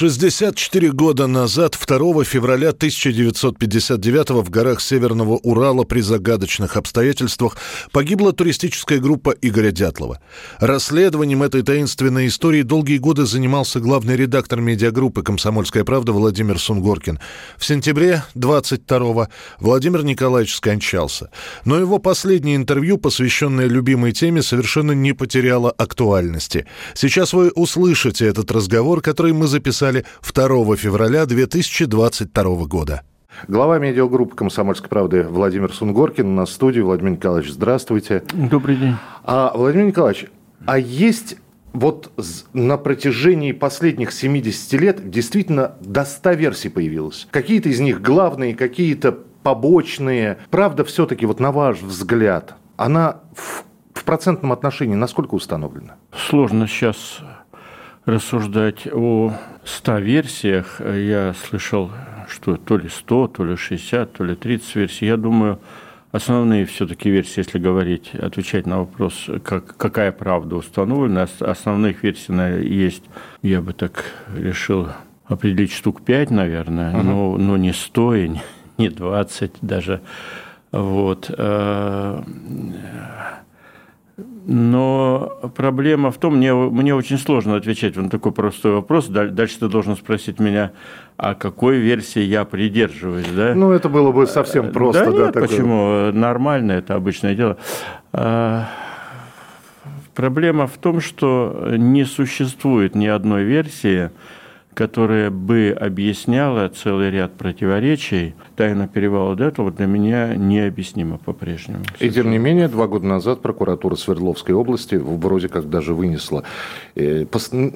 64 года назад, 2 февраля 1959 в горах Северного Урала при загадочных обстоятельствах погибла туристическая группа Игоря Дятлова. Расследованием этой таинственной истории долгие годы занимался главный редактор медиагруппы «Комсомольская правда» Владимир Сунгоркин. В сентябре 22-го Владимир Николаевич скончался. Но его последнее интервью, посвященное любимой теме, совершенно не потеряло актуальности. Сейчас вы услышите этот разговор, который мы записали записали 2 февраля 2022 года. Глава медиагруппы «Комсомольской правды» Владимир Сунгоркин на студии. Владимир Николаевич, здравствуйте. Добрый день. А, Владимир Николаевич, а есть вот на протяжении последних 70 лет действительно до 100 версий появилось. Какие-то из них главные, какие-то побочные. Правда, все-таки, вот на ваш взгляд, она в, в процентном отношении насколько установлена? Сложно сейчас рассуждать о 100 версиях. Я слышал, что то ли 100, то ли 60, то ли 30 версий. Я думаю, основные все-таки версии, если говорить, отвечать на вопрос, как, какая правда установлена, основных версий есть, я бы так решил определить штук 5, наверное, uh-huh. но, но не 100 и не 20 даже. Вот. Э, но проблема в том, мне, мне очень сложно отвечать на такой простой вопрос. Дальше ты должен спросить меня, а какой версии я придерживаюсь, да? Ну, это было бы совсем просто. Да, да нет, такое. почему? Нормально, это обычное дело. А, проблема в том, что не существует ни одной версии, которая бы объясняла целый ряд противоречий, тайна перевала Дятлова для меня необъяснимо по-прежнему. И тем не менее, два года назад прокуратура Свердловской области вроде как даже вынесла, э,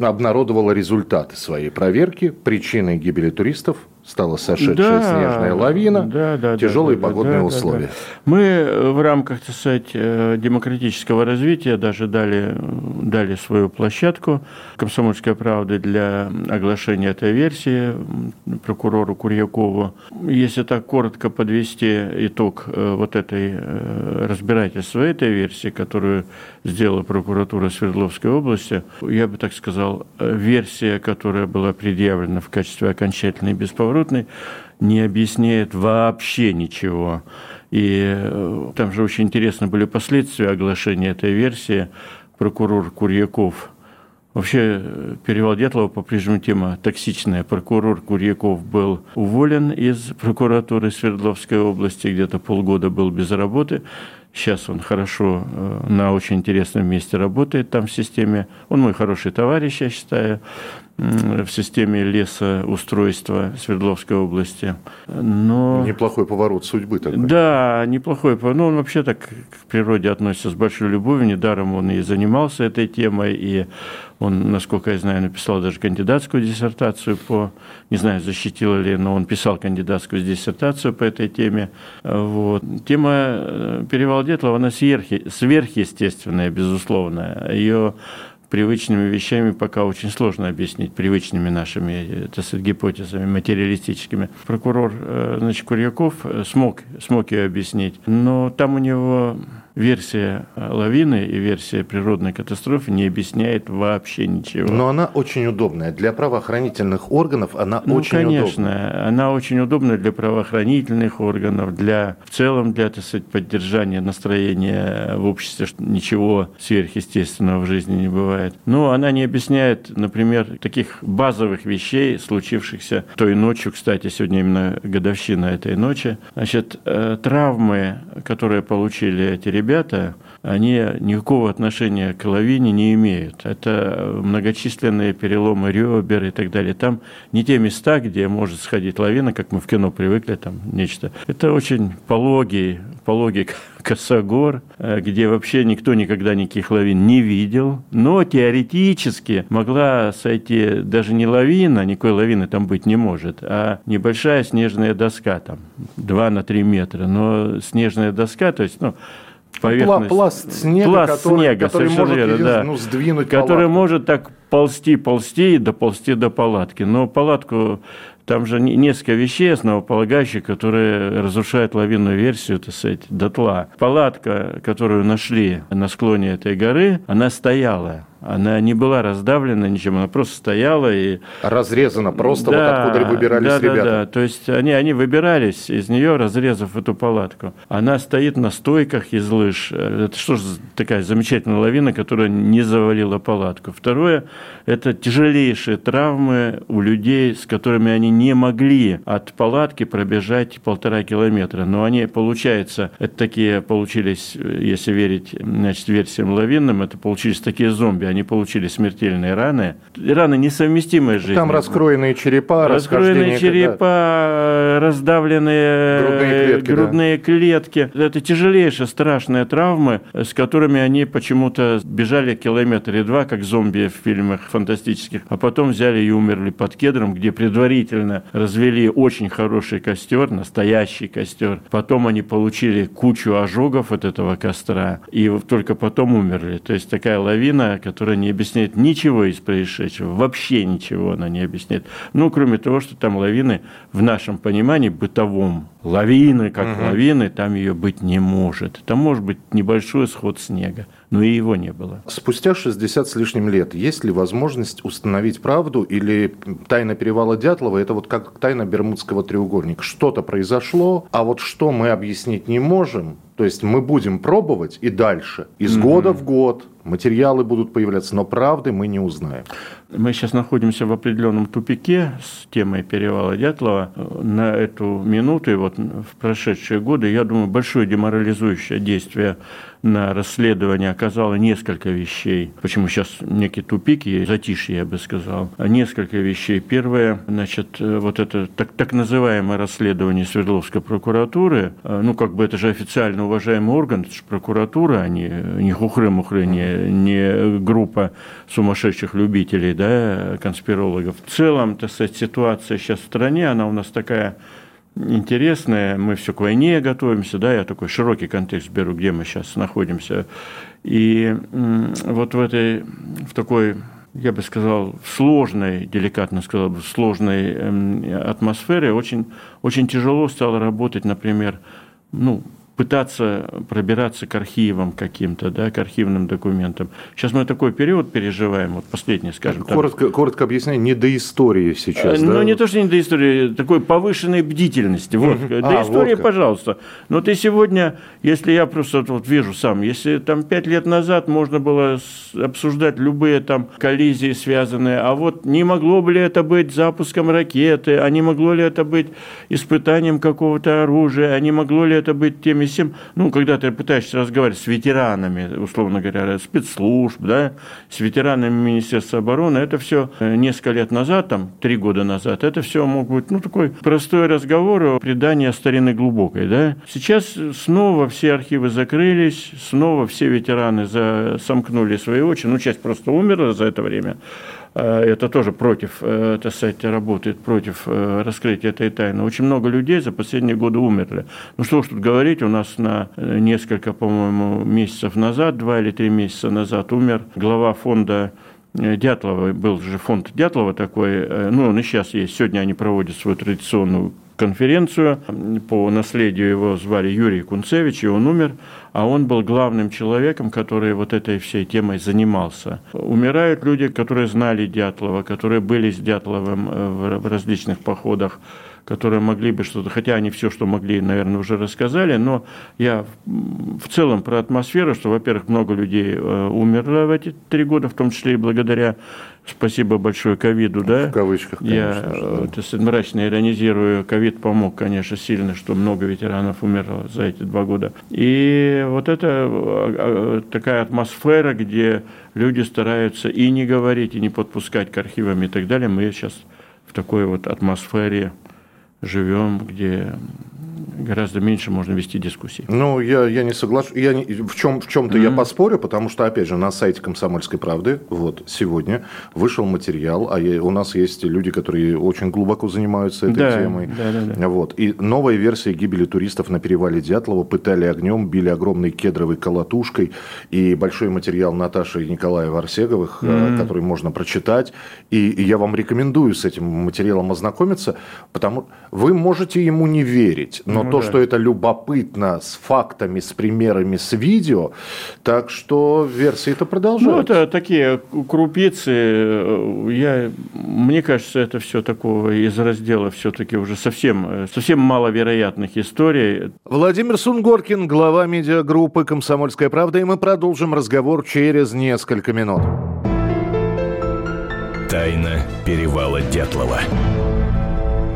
обнародовала результаты своей проверки. Причиной гибели туристов стала сошедшая да, снежная лавина, да, да, тяжелые да, погодные да, условия. Да, да. Мы э, в рамках, так сказать, э, демократического развития даже дали, дали свою площадку «Комсомольская правда» для оглашения этой версии прокурору Курьякову. Если так коротко подвести итог э, вот этой разбирательства этой версии, которую сделала прокуратура Свердловской области, я бы так сказал, версия, которая была предъявлена в качестве окончательной и бесповоротной, не объясняет вообще ничего. И э, там же очень интересно были последствия оглашения этой версии. Прокурор Курьяков Вообще, э, перевал Дятлова по-прежнему тема токсичная. Прокурор Курьяков был уволен из прокуратуры Свердловской области, где-то полгода был без работы. Сейчас он хорошо э, на очень интересном месте работает там в системе. Он мой хороший товарищ, я считаю в системе лесоустройства Свердловской области. Но... Неплохой поворот судьбы такой. Да, неплохой поворот. Ну, он вообще так к природе относится с большой любовью. Недаром он и занимался этой темой, и он, насколько я знаю, написал даже кандидатскую диссертацию по, не знаю, защитил ли, но он писал кандидатскую диссертацию по этой теме. Вот. Тема э, перевал Детлова, она сверхъестественная, безусловно. Ее привычными вещами пока очень сложно объяснить, привычными нашими, так сказать, гипотезами материалистическими. Прокурор, э, значит, Курьяков э, смог, смог ее объяснить, но там у него версия лавины и версия природной катастрофы не объясняет вообще ничего. Но она очень удобная. Для правоохранительных органов она ну, очень конечно, удобная. конечно. Она очень удобная для правоохранительных органов, для, в целом для, так сказать, поддержания настроения в обществе, что ничего сверхъестественного в жизни не бывает. Но она не объясняет, например, таких базовых вещей, случившихся той ночью, кстати, сегодня именно годовщина этой ночи. Значит, э, травмы, которые получили эти ребята, ребята, они никакого отношения к лавине не имеют. Это многочисленные переломы ребер и так далее. Там не те места, где может сходить лавина, как мы в кино привыкли, там нечто. Это очень пологий, пологий косогор, э, где вообще никто никогда никаких лавин не видел. Но теоретически могла сойти даже не лавина, никакой лавины там быть не может, а небольшая снежная доска, там 2 на 3 метра. Но снежная доска, то есть, ну, поверхность. Пласт снега, пласт который, снега, который может верно, да, ну, сдвинуть Который палатку. может так ползти, ползти и доползти до палатки. Но палатку там же несколько вещей основополагающих, которые разрушают лавинную версию, так сказать, дотла. Палатка, которую нашли на склоне этой горы, она стояла. Она не была раздавлена ничем, она просто стояла и... Разрезана просто, да, вот откуда выбирались да, ребята. Да, да, то есть они, они выбирались из нее, разрезав эту палатку. Она стоит на стойках из лыж. Это что же такая замечательная лавина, которая не завалила палатку. Второе, это тяжелейшие травмы у людей, с которыми они не могли от палатки пробежать полтора километра. Но они, получается, это такие получились, если верить значит, версиям лавинным, это получились такие зомби они получили смертельные раны. Раны несовместимые с жизнью. Там раскроенные черепа, Раскроенные черепа, раздавленные грудные клетки. Грудные да. клетки. Это тяжелейшие, страшные травмы, с которыми они почему-то бежали километр и два, как зомби в фильмах фантастических, а потом взяли и умерли под кедром, где предварительно развели очень хороший костер, настоящий костер. Потом они получили кучу ожогов от этого костра, и только потом умерли. То есть такая лавина, которая которая не объясняет ничего из происшедшего, вообще ничего она не объясняет. Ну, кроме того, что там лавины в нашем понимании бытовом, лавины как угу. лавины, там ее быть не может. Там может быть небольшой сход снега, но и его не было. Спустя 60 с лишним лет есть ли возможность установить правду или тайна перевала Дятлова – это вот как тайна Бермудского треугольника? Что-то произошло, а вот что мы объяснить не можем, то есть мы будем пробовать и дальше, из mm года в год, материалы будут появляться, но правды мы не узнаем. Мы сейчас находимся в определенном тупике с темой перевала Дятлова. На эту минуту и вот в прошедшие годы, я думаю, большое деморализующее действие на расследование оказало несколько вещей. Почему сейчас некий тупик есть, затишье, я бы сказал. Несколько вещей. Первое, значит, вот это так, так называемое расследование Свердловской прокуратуры, ну, как бы это же официально уважаемый орган, это же прокуратура, а не, не хухры-мухры, не, не группа сумасшедших любителей, да, конспирологов. В целом, так сказать, ситуация сейчас в стране, она у нас такая интересная. Мы все к войне готовимся, да, я такой широкий контекст беру, где мы сейчас находимся. И вот в этой, в такой я бы сказал, сложной, деликатно сказал бы, сложной эм, атмосфере очень, очень тяжело стало работать, например, ну, пытаться пробираться к архивам каким-то, да, к архивным документам. Сейчас мы такой период переживаем, вот последний, скажем так. Коротко, коротко объясняю, не до истории сейчас, Ну, да? не то, что не до истории, такой повышенной бдительности. Вот, mm-hmm. до а, истории, вот пожалуйста. Но ты сегодня, если я просто вот вижу сам, если там пять лет назад можно было обсуждать любые там коллизии связанные, а вот не могло бы ли это быть запуском ракеты, а не могло ли это быть испытанием какого-то оружия, а не могло ли это быть теми всем, ну, когда ты пытаешься разговаривать с ветеранами, условно говоря, спецслужб, да, с ветеранами Министерства обороны, это все э, несколько лет назад, там, три года назад, это все мог быть, ну, такой простой разговор о предании старины глубокой, да. Сейчас снова все архивы закрылись, снова все ветераны сомкнули свои очи, ну, часть просто умерла за это время, это тоже против, э, так сказать, работает против э, раскрытия этой тайны. Очень много людей за последние годы умерли. Ну что уж тут говорить, у нас на несколько, по-моему, месяцев назад, два или три месяца назад умер глава фонда Дятлова, был же фонд Дятлова такой, ну он и сейчас есть, сегодня они проводят свою традиционную конференцию. По наследию его звали Юрий Кунцевич, и он умер, а он был главным человеком, который вот этой всей темой занимался. Умирают люди, которые знали Дятлова, которые были с Дятловым э, в различных походах которые могли бы что-то, хотя они все, что могли, наверное, уже рассказали, но я в целом про атмосферу, что, во-первых, много людей э, умерло в эти три года, в том числе и благодаря спасибо большое ковиду, да? В кавычках, конечно. Я, да. так сказать, мрачно иронизирую. Ковид помог, конечно, сильно, что много ветеранов умерло за эти два года. И вот это а, а, такая атмосфера, где люди стараются и не говорить, и не подпускать к архивам и так далее. Мы сейчас в такой вот атмосфере живем, где гораздо меньше можно вести дискуссии. Ну, я, я не соглашусь. Я не, в, чем, в чем-то mm-hmm. я поспорю, потому что, опять же, на сайте «Комсомольской правды» вот сегодня вышел материал, а я, у нас есть люди, которые очень глубоко занимаются этой да, темой. Да, да, да. Вот. И новая версия гибели туристов на перевале Дятлова пытали огнем, били огромной кедровой колотушкой. И большой материал Наташи и Николая Варсеговых, mm-hmm. который можно прочитать. И, и я вам рекомендую с этим материалом ознакомиться, потому вы можете ему не верить, но ну, то, да. что это любопытно с фактами, с примерами, с видео, так что версии это продолжаются. Ну, это такие крупицы. Я, мне кажется, это все такого из раздела все-таки уже совсем, совсем маловероятных историй. Владимир Сунгоркин, глава медиагруппы «Комсомольская правда», и мы продолжим разговор через несколько минут. Тайна перевала Дятлова.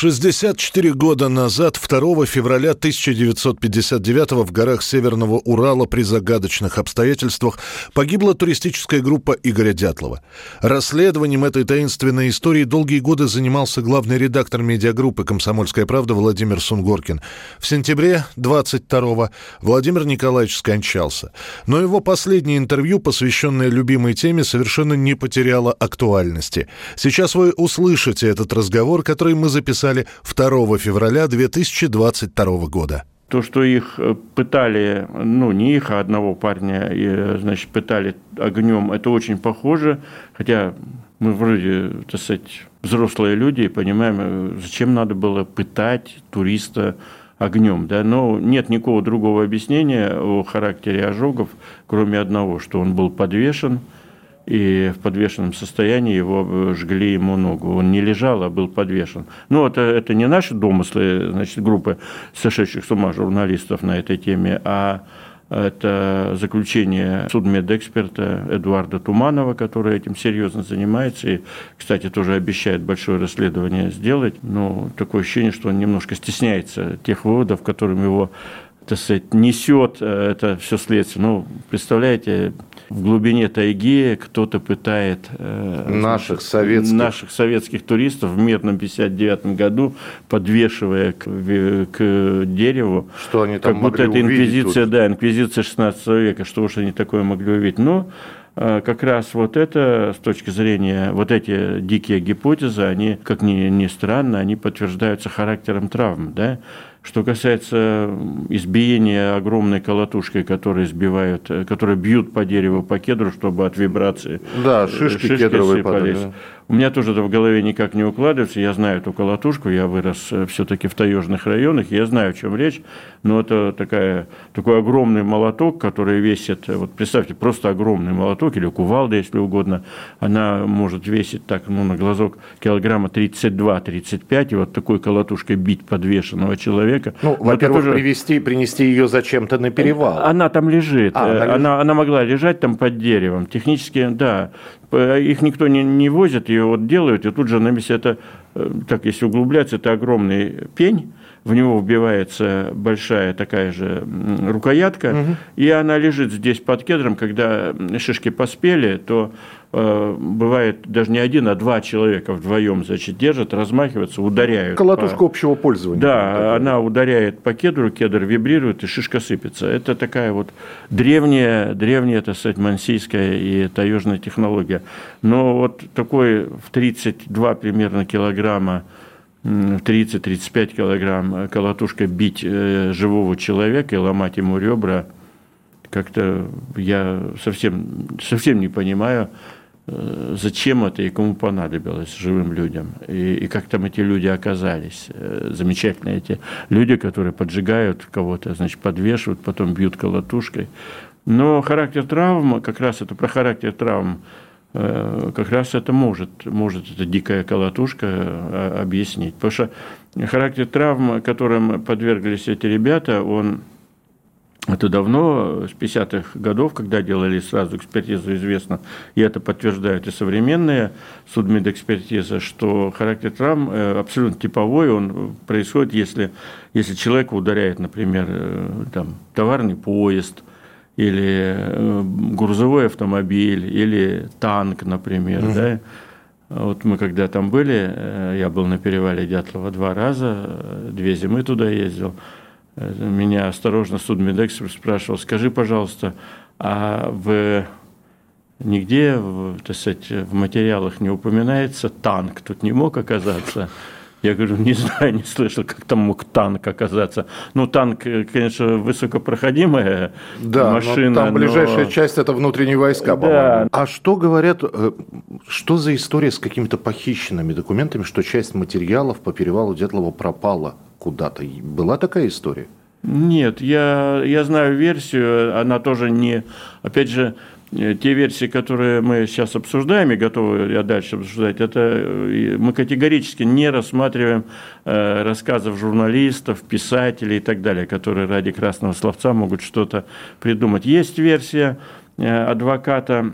64 года назад, 2 февраля 1959 в горах Северного Урала при загадочных обстоятельствах погибла туристическая группа Игоря Дятлова. Расследованием этой таинственной истории долгие годы занимался главный редактор медиагруппы «Комсомольская правда» Владимир Сунгоркин. В сентябре 22-го Владимир Николаевич скончался. Но его последнее интервью, посвященное любимой теме, совершенно не потеряло актуальности. Сейчас вы услышите этот разговор, который мы записали написали 2 февраля 2022 года. То, что их э, пытали, ну, не их, а одного парня, значит, пытали огнем, это очень похоже, хотя мы вроде, так сказать, взрослые люди и понимаем, э, зачем надо было пытать туриста огнем, да, но нет никакого другого объяснения о характере ожогов, кроме одного, что он был подвешен, и в подвешенном состоянии его э, жгли ему ногу. Он не лежал, а был подвешен. Ну, это, это не наши домыслы, значит, группы сошедших с ума журналистов на этой теме, а это заключение судмедэксперта Эдуарда Туманова, который этим серьезно занимается и, кстати, тоже обещает большое расследование сделать. Но такое ощущение, что он немножко стесняется тех выводов, которым его так сказать, несет э, это все следствие. Ну, представляете, в глубине тайги кто-то пытает э, наших, советских. наших советских туристов в мирном 59 году, подвешивая к, к дереву. Что они там как будто это инквизиция, тут? да, инквизиция 16 века, что уж они такое могли увидеть. Но э, как раз вот это, с точки зрения, вот эти дикие гипотезы, они, как ни, ни странно, они подтверждаются характером травм, да, что касается избиения огромной колотушкой, которые сбивают, э, которые бьют по дереву, по кедру, чтобы от вибрации да, шишки, шишки кедровые падали, да. У меня тоже это в голове никак не укладывается. Я знаю эту колотушку, я вырос э, все-таки в таежных районах, я знаю, о чем речь. Но это такая, такой огромный молоток, который весит, э, вот представьте, просто огромный молоток или кувалда, если угодно. Она может весить так, ну, на глазок килограмма 32-35, и вот такой колотушкой бить подвешенного человека. Ну, во-первых, тоже... привести, принести ее зачем-то на перевал. Она там лежит. А, она, она, она могла лежать там под деревом. Технически, да. Их никто не, не возит, ее вот делают, и тут же на месте это, э, так если углубляться, это огромный пень, в него вбивается большая такая же рукоятка, угу. и она лежит здесь под кедром, когда шишки поспели, то Э, бывает даже не один, а два человека вдвоем, значит, держат, размахиваются, ударяют. Колотушка по... общего пользования. Да, такая. она ударяет по кедру, кедр вибрирует, и шишка сыпется. Это такая вот древняя, древняя, так сказать, мансийская и таежная технология. Но вот такой в 32 примерно килограмма 30-35 килограмм колотушкой бить э, живого человека и ломать ему ребра, как-то я совсем, совсем не понимаю, Э, зачем это и кому понадобилось живым людям, и, и как там эти люди оказались. Э, замечательные эти люди, которые поджигают кого-то, значит, подвешивают, потом бьют колотушкой. Но характер травм, как раз это про характер травм, э, как раз это может, может эта дикая колотушка э, объяснить. Потому что характер травм, которым подверглись эти ребята, он это давно, с 50-х годов, когда делали сразу экспертизу, известно, и это подтверждают и современные судмедэкспертизы, что характер травм э, абсолютно типовой, он происходит, если, если человек ударяет, например, э, там, товарный поезд, или э, грузовой автомобиль, или танк, например, угу. да, вот мы когда там были, я был на перевале Дятлова два раза, две зимы туда ездил – меня осторожно судмедэкс спрашивал, скажи, пожалуйста, а в нигде так сказать, в материалах не упоминается танк, тут не мог оказаться. Я говорю, не знаю, не слышал, как там мог танк оказаться. Ну, танк, конечно, высокопроходимая да, машина. там ближайшая но... часть – это внутренние войска, да. по-моему. А что говорят, э, что за история с какими-то похищенными документами, что часть материалов по перевалу Дятлова пропала? куда-то. Была такая история? Нет, я, я знаю версию, она тоже не... Опять же, э, те версии, которые мы сейчас обсуждаем и готовы я дальше обсуждать, это э, мы категорически не рассматриваем э, рассказов журналистов, писателей и так далее, которые ради красного словца могут что-то придумать. Есть версия адвоката,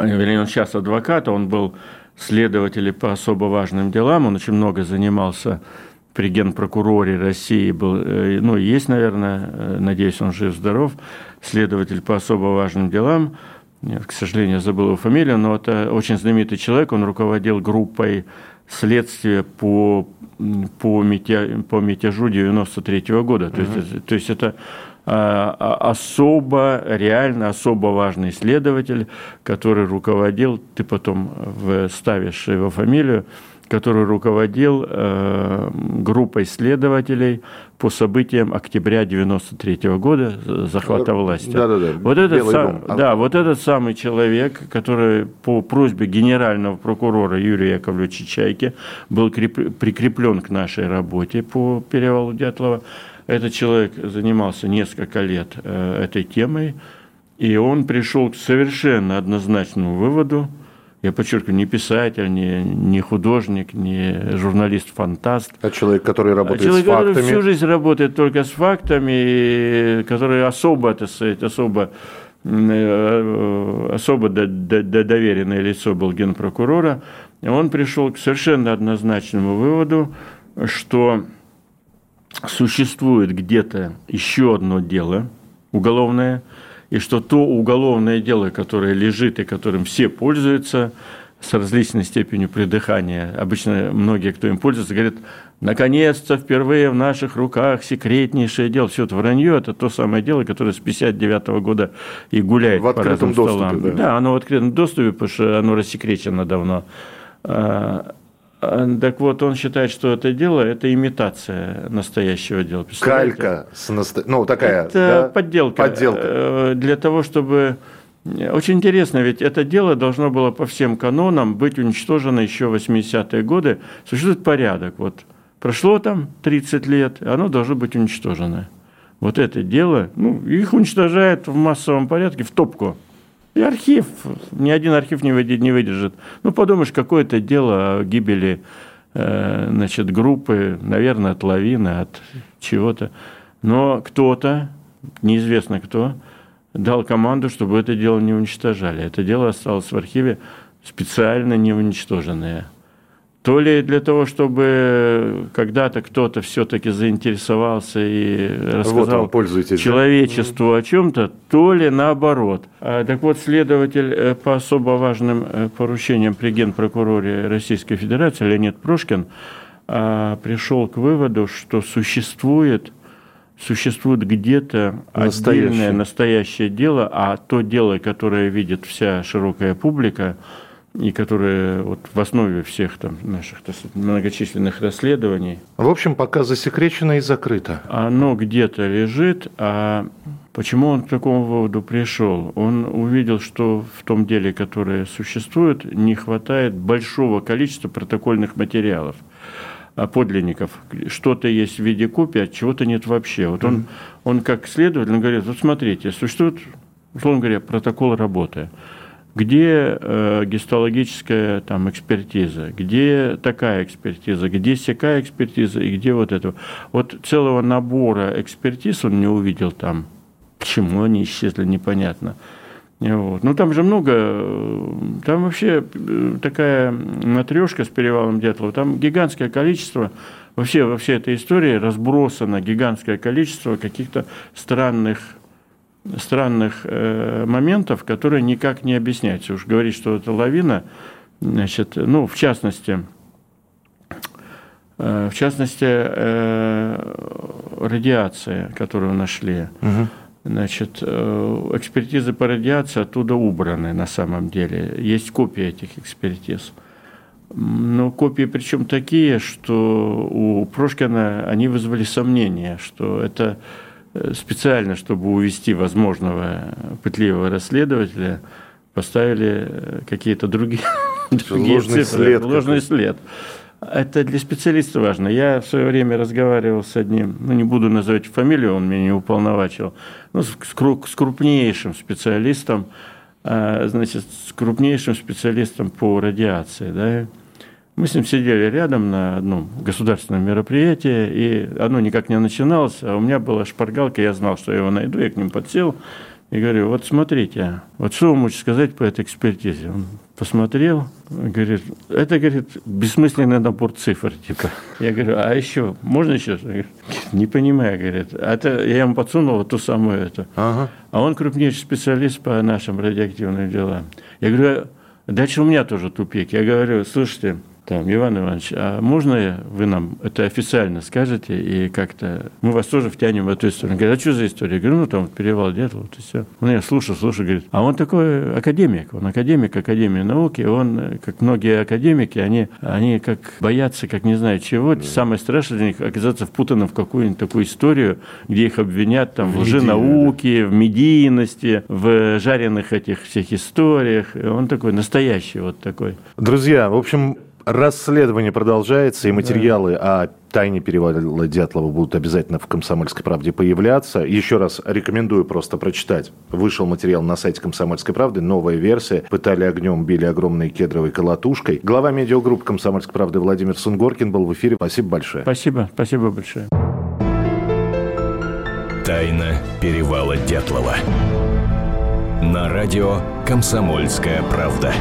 вернее, он сейчас адвокат, он был следователь по особо важным делам, он очень много занимался при генпрокуроре России был, э, ну, есть, наверное, э, надеюсь, он жив-здоров, следователь по особо важным делам, к сожалению, забыл его фамилию, но это очень знаменитый человек, он руководил группой следствия по, по, мятя, по мятежу 93 -го года. То, uh-huh. есть, то есть это а, а, особо, реально особо важный следователь, который руководил, ты потом вставишь его фамилию, который руководил э, группой следователей по событиям октября 93 года захвата власти. Да, да, да. Вот этот, сам, да, вот этот самый человек, который по просьбе генерального прокурора Юрия Яковлевича Чайки был прикреплен к нашей работе по перевалу Дятлова. Этот человек занимался несколько лет э, этой темой, и он пришел к совершенно однозначному выводу – я подчеркиваю, не писатель, не, не художник, не журналист-фантаст. А человек, который работает а человек, с фактами. Который всю жизнь работает только с фактами, который особо, так сказать, особо э, особо доверенное лицо был генпрокурора, он пришел к совершенно однозначному выводу, что существует где-то еще одно дело уголовное – и что то уголовное дело, которое лежит и которым все пользуются, с различной степенью придыхания. Обычно многие, кто им пользуется, говорят, наконец-то впервые в наших руках секретнейшее дело. Все это вранье, это то самое дело, которое с 59 года и гуляет в открытом по разным доступе, Да. да, оно в открытом доступе, потому что оно рассекречено давно. А, так вот, он считает, что это дело – это имитация настоящего дела. Калька, с наста... ну такая, Это да? подделка. Подделка. Э, для того, чтобы… Очень интересно, ведь это дело должно было по всем канонам быть уничтожено еще в 80-е годы. Существует порядок. Вот прошло там 30 лет, оно должно быть уничтожено. Вот это дело, ну, их уничтожают в массовом порядке в топку. И архив, ни один архив не выдержит. Ну, подумаешь, какое-то дело о гибели э, значит, группы, наверное, от лавины, от чего-то. Но кто-то, неизвестно кто, дал команду, чтобы это дело не уничтожали. Это дело осталось в архиве специально не уничтоженное то ли для того, чтобы когда-то кто-то все-таки заинтересовался и рассказал вот человечеству да? о чем-то, то ли наоборот. А, так вот, следователь э, по особо важным э, поручениям при генпрокуроре Российской Федерации Леонид Прошкин а, пришел к выводу, что существует существует где-то отдельное настоящее дело, а то дело, которое видит вся широкая публика – и которые вот в основе всех там наших многочисленных расследований. В общем, пока засекречено и закрыто. Оно где-то лежит, а почему он к такому выводу пришел? Он увидел, что в том деле, которое существует, не хватает большого количества протокольных материалов а подлинников. Что-то есть в виде копии, а чего-то нет вообще. Вот он, он как следователь он говорит, вот смотрите, существует, условно говоря, протокол работы где э, гистологическая там, экспертиза, где такая экспертиза, где сякая экспертиза и где вот это. Вот целого набора экспертиз он не увидел там. Почему они исчезли, непонятно. Вот. Ну, там же много, там вообще э, такая матрешка с перевалом Дятлова, там гигантское количество, вообще во всей этой истории разбросано гигантское количество каких-то странных странных э, моментов, которые никак не объясняются. Уж говорить, что это лавина, значит, ну, в частности, э, в частности, э, радиация, которую нашли. Угу. Значит, э, экспертизы по радиации оттуда убраны на самом деле. Есть копии этих экспертиз. Но копии причем такие, что у Прошкина они вызвали сомнения, что это специально, чтобы увести возможного пытливого расследователя, поставили э, какие-то другие, другие ложный цифры, след ложный след. Это для специалиста важно. Я в свое время разговаривал с одним, ну не буду называть фамилию, он меня не уполновачил, ну, с, с крупнейшим специалистом, а, значит, с крупнейшим специалистом по радиации, да, мы с ним сидели рядом на одном государственном мероприятии, и оно никак не начиналось, а у меня была шпаргалка, я знал, что я его найду, я к ним подсел и говорю, вот смотрите, вот что вы можете сказать по этой экспертизе? Он посмотрел, говорит, это, говорит, бессмысленный набор цифр, типа. Я говорю, а еще, можно еще? Говорит, не понимаю, говорит. А это я ему подсунул вот ту самую эту. Ага. А он крупнейший специалист по нашим радиоактивным делам. Я говорю, дальше у меня тоже тупик. Я говорю, слушайте, там, Иван Иванович, а можно вы нам это официально скажете и как-то мы вас тоже втянем в эту историю? Он говорит, а что за история? Я говорю, ну там перевал Дятлова, вот и все. Ну я слушаю, слушаю, говорит, а он такой академик, он академик Академии науки, он, как многие академики, они, они как боятся, как не знаю чего, да. самое страшное для них оказаться впутанным в какую-нибудь такую историю, где их обвинят там в, в лженауке, да. в медийности, в жареных этих всех историях. Он такой настоящий вот такой. Друзья, в общем, Расследование продолжается, и материалы да. о тайне перевала Дятлова будут обязательно в «Комсомольской правде» появляться. Еще раз рекомендую просто прочитать. Вышел материал на сайте «Комсомольской правды», новая версия. Пытали огнем, били огромной кедровой колотушкой. Глава медиагруппы «Комсомольской правды» Владимир Сунгоркин был в эфире. Спасибо большое. Спасибо, спасибо большое. Тайна перевала Дятлова. На радио «Комсомольская правда».